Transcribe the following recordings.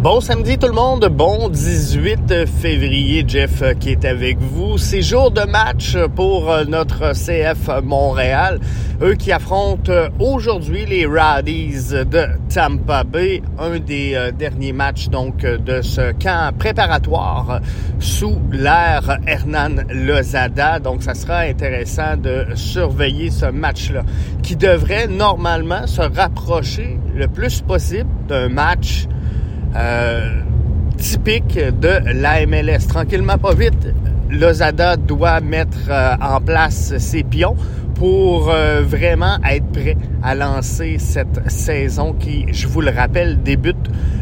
Bon samedi tout le monde, bon 18 février, Jeff euh, qui est avec vous. C'est jour de match pour euh, notre CF Montréal, eux qui affrontent euh, aujourd'hui les Radis de Tampa Bay, un des derniers matchs donc de ce camp préparatoire sous l'ère Hernan Lozada. Donc ça sera intéressant de surveiller ce match-là qui devrait normalement se rapprocher le plus possible d'un match euh, typique de l'AMLS, Tranquillement, pas vite, Lozada doit mettre euh, en place ses pions pour euh, vraiment être prêt à lancer cette saison qui, je vous le rappelle, débute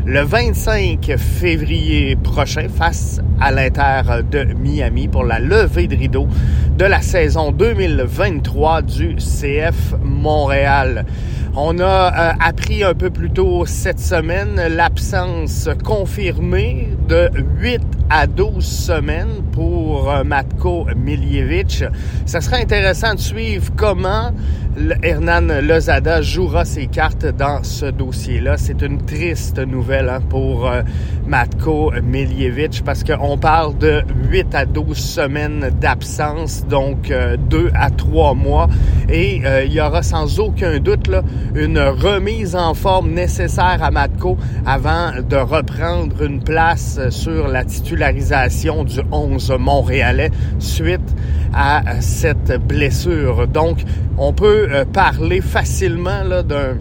le 25 février prochain face à l'Inter de Miami pour la levée de rideau de la saison 2023 du CF Montréal. On a euh, appris un peu plus tôt cette semaine l'absence confirmée de huit à 12 semaines pour euh, Matko Miljevic. Ça serait intéressant de suivre comment Hernan Lozada jouera ses cartes dans ce dossier-là. C'est une triste nouvelle hein, pour euh, Matko Miljevic parce qu'on parle de 8 à 12 semaines d'absence, donc euh, 2 à 3 mois. Et euh, il y aura sans aucun doute là, une remise en forme nécessaire à Matko avant de reprendre une place sur la titularisation du 11 montréalais suite à cette blessure. Donc, on peut euh, parler facilement d'un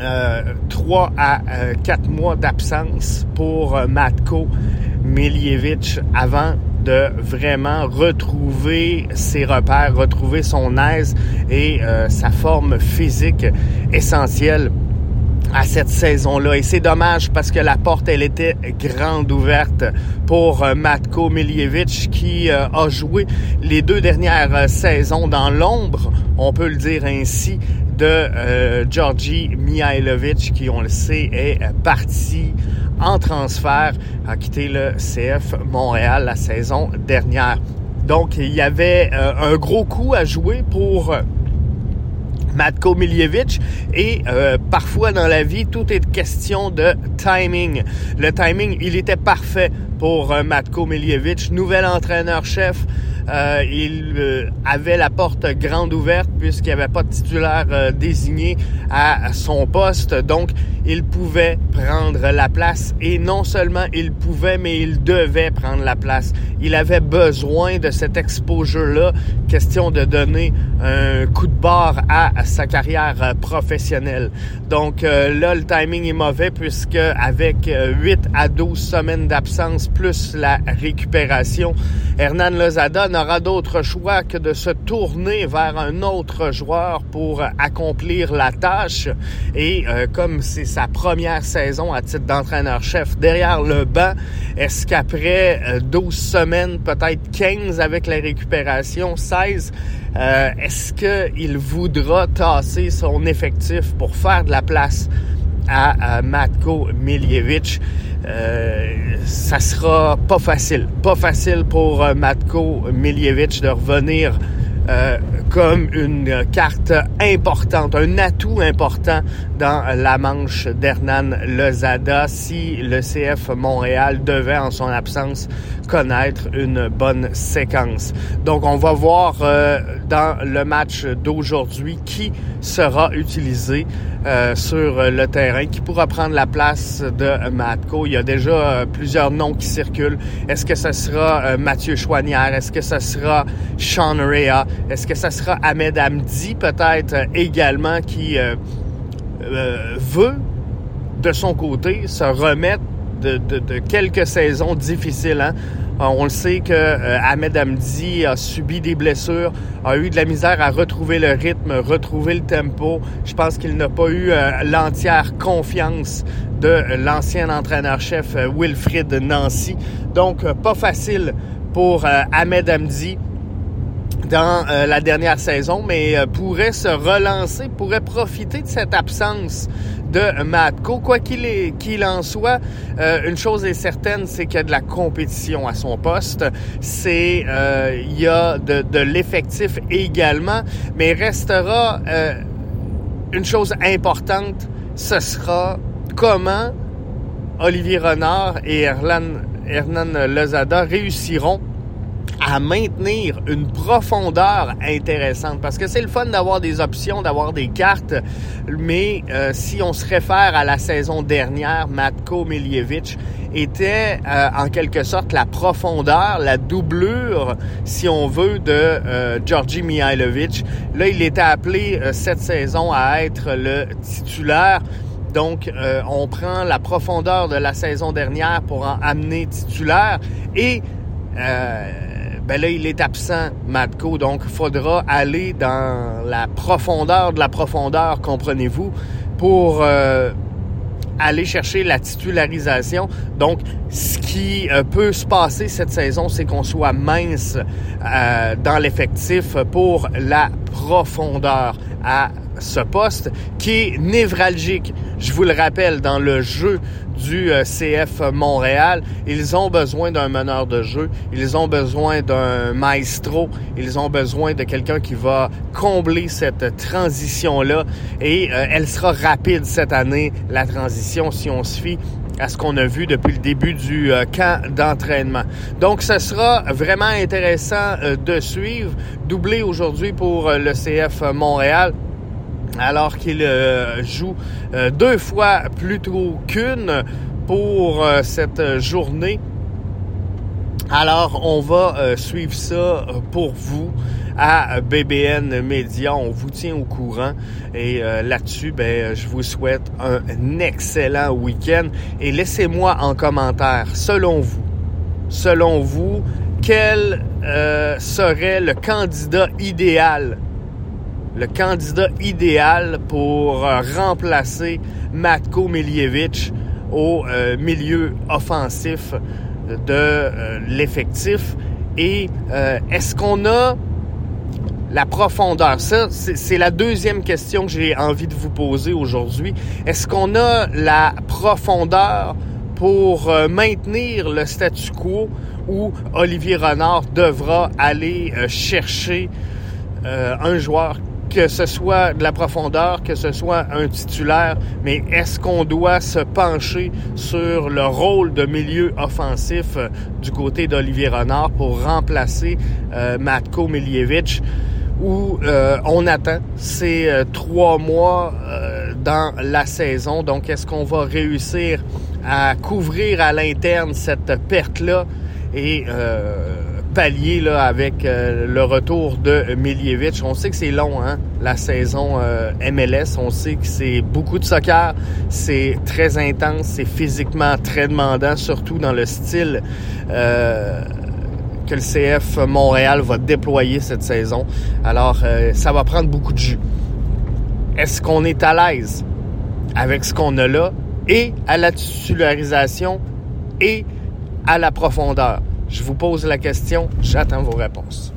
euh, 3 à euh, 4 mois d'absence pour Matko Milievich avant de vraiment retrouver ses repères, retrouver son aise et sa forme physique essentielle à cette saison-là. Et c'est dommage parce que la porte, elle était grande ouverte pour euh, Matko Miljevic qui euh, a joué les deux dernières euh, saisons dans l'ombre, on peut le dire ainsi, de Georgi Mihailovic qui, on le sait, est parti en transfert, a quitté le CF Montréal la saison dernière. Donc, il y avait un gros coup à jouer pour Matko Miljevic. Et euh, parfois dans la vie, tout est question de timing. Le timing, il était parfait pour euh, Matko Miljevic, nouvel entraîneur-chef. Euh, il euh, avait la porte grande ouverte puisqu'il n'y avait pas de titulaire euh, désigné à son poste. Donc, il pouvait prendre la place. Et non seulement il pouvait, mais il devait prendre la place. Il avait besoin de cet exposure-là. Question de donner un coup de barre à, sa carrière euh, professionnelle. Donc, euh, là, le timing est mauvais puisque avec 8 à 12 semaines d'absence plus la récupération, Hernan Lozada n'aura d'autre choix que de se tourner vers un autre joueur pour accomplir la tâche. Et euh, comme c'est sa première saison à titre d'entraîneur-chef derrière le banc, est-ce qu'après euh, 12 semaines, peut-être 15 avec la récupération, 16, euh, est-ce qu'il voudra tasser son effectif pour faire de la place à, Matko Miljevic? ça sera pas facile. Pas facile pour euh, Matko Miljevic de revenir euh, comme une carte importante, un atout important dans la manche d'Hernan Lozada si le CF Montréal devait en son absence connaître une bonne séquence. Donc on va voir euh, dans le match d'aujourd'hui qui sera utilisé euh, sur le terrain, qui pourra prendre la place de Matko. Il y a déjà euh, plusieurs noms qui circulent. Est-ce que ce sera euh, Mathieu Chouanière? Est-ce que ce sera Sean Rea? Est-ce que ça sera Ahmed Hamdi peut-être euh, également qui euh, euh, veut, de son côté, se remettre de, quelques saisons difficiles? Hein? On le sait que Ahmed Hamdi a subi des blessures, a eu de la misère à retrouver le rythme, retrouver le tempo. Je pense qu'il n'a pas eu l'entière confiance de l'ancien entraîneur-chef Wilfrid Nancy. Donc, pas facile pour Ahmed Hamdi dans euh, la dernière saison, mais euh, pourrait se relancer, pourrait profiter de cette absence de Matko. Quoi qu'il qu en soit, euh, une chose est certaine, c'est qu'il y a de la compétition à son poste. C'est euh, il y a de, de l'effectif également, mais restera euh, une chose importante, ce sera comment Olivier Renard et Erlan, Hernan Lozada réussiront à maintenir une profondeur intéressante parce que c'est le fun d'avoir des options, d'avoir des cartes, mais euh, si on se réfère à la saison dernière, Matko Miljevic était euh, en quelque sorte la profondeur, la doublure, si on veut, de euh, Georgi Mihailovic. Là, il était appelé cette saison à être le titulaire. Donc, on prend la profondeur de la saison dernière pour en amener titulaire et ben là, il est absent, Matko. Donc, il faudra aller dans la profondeur de la profondeur, comprenez-vous, pour euh, aller chercher la titularisation. Donc, ce qui euh, peut se passer cette saison, c'est qu'on soit mince euh, dans l'effectif pour la profondeur à ce poste qui est névralgique. Je vous le rappelle, dans le jeu du euh, CF Montréal, ils ont besoin d'un meneur de jeu, ils ont besoin d'un maestro, ils ont besoin de quelqu'un qui va combler cette transition-là. Et euh, elle sera rapide cette année, la transition, si on se fie à ce qu'on a vu depuis le début du euh, camp d'entraînement. Donc, ce sera vraiment intéressant de suivre. Doublé aujourd'hui pour le CF Montréal alors qu'il euh, joue euh, deux fois plutôt qu'une pour euh, cette journée. Alors, on va suivre ça pour vous à BBN Media. On vous tient au courant. Et là-dessus, ben, je vous souhaite un excellent week-end. Et laissez-moi en commentaire, selon vous, selon vous, quel serait le candidat idéal le candidat idéal pour euh, remplacer Matko Miljevic au euh, milieu offensif de euh, l'effectif. Et est-ce qu'on a la profondeur? Ça, c'est la deuxième question que j'ai envie de vous poser aujourd'hui. Est-ce qu'on a la profondeur pour maintenir le statu quo où Olivier Renard devra aller chercher un joueur que ce soit de la profondeur, que ce soit un titulaire, mais est-ce qu'on doit se pencher sur le rôle de milieu offensif euh, du côté d'Olivier Renard pour remplacer euh, Matko Miljevic? où euh, on attend ces trois mois dans la saison? Donc, est-ce qu'on va réussir à couvrir à l'interne cette perte-là? Et pallier là, avec euh, le retour de Miljevic. On sait que c'est long, hein, la saison euh, MLS. On sait que c'est beaucoup de soccer. C'est très intense. C'est physiquement très demandant, surtout dans le style euh, que le CF Montréal va déployer cette saison. Alors, ça va prendre beaucoup de jus. Est-ce qu'on est à l'aise avec ce qu'on a là et à la titularisation et à la profondeur? Je vous pose la question, j'attends vos réponses.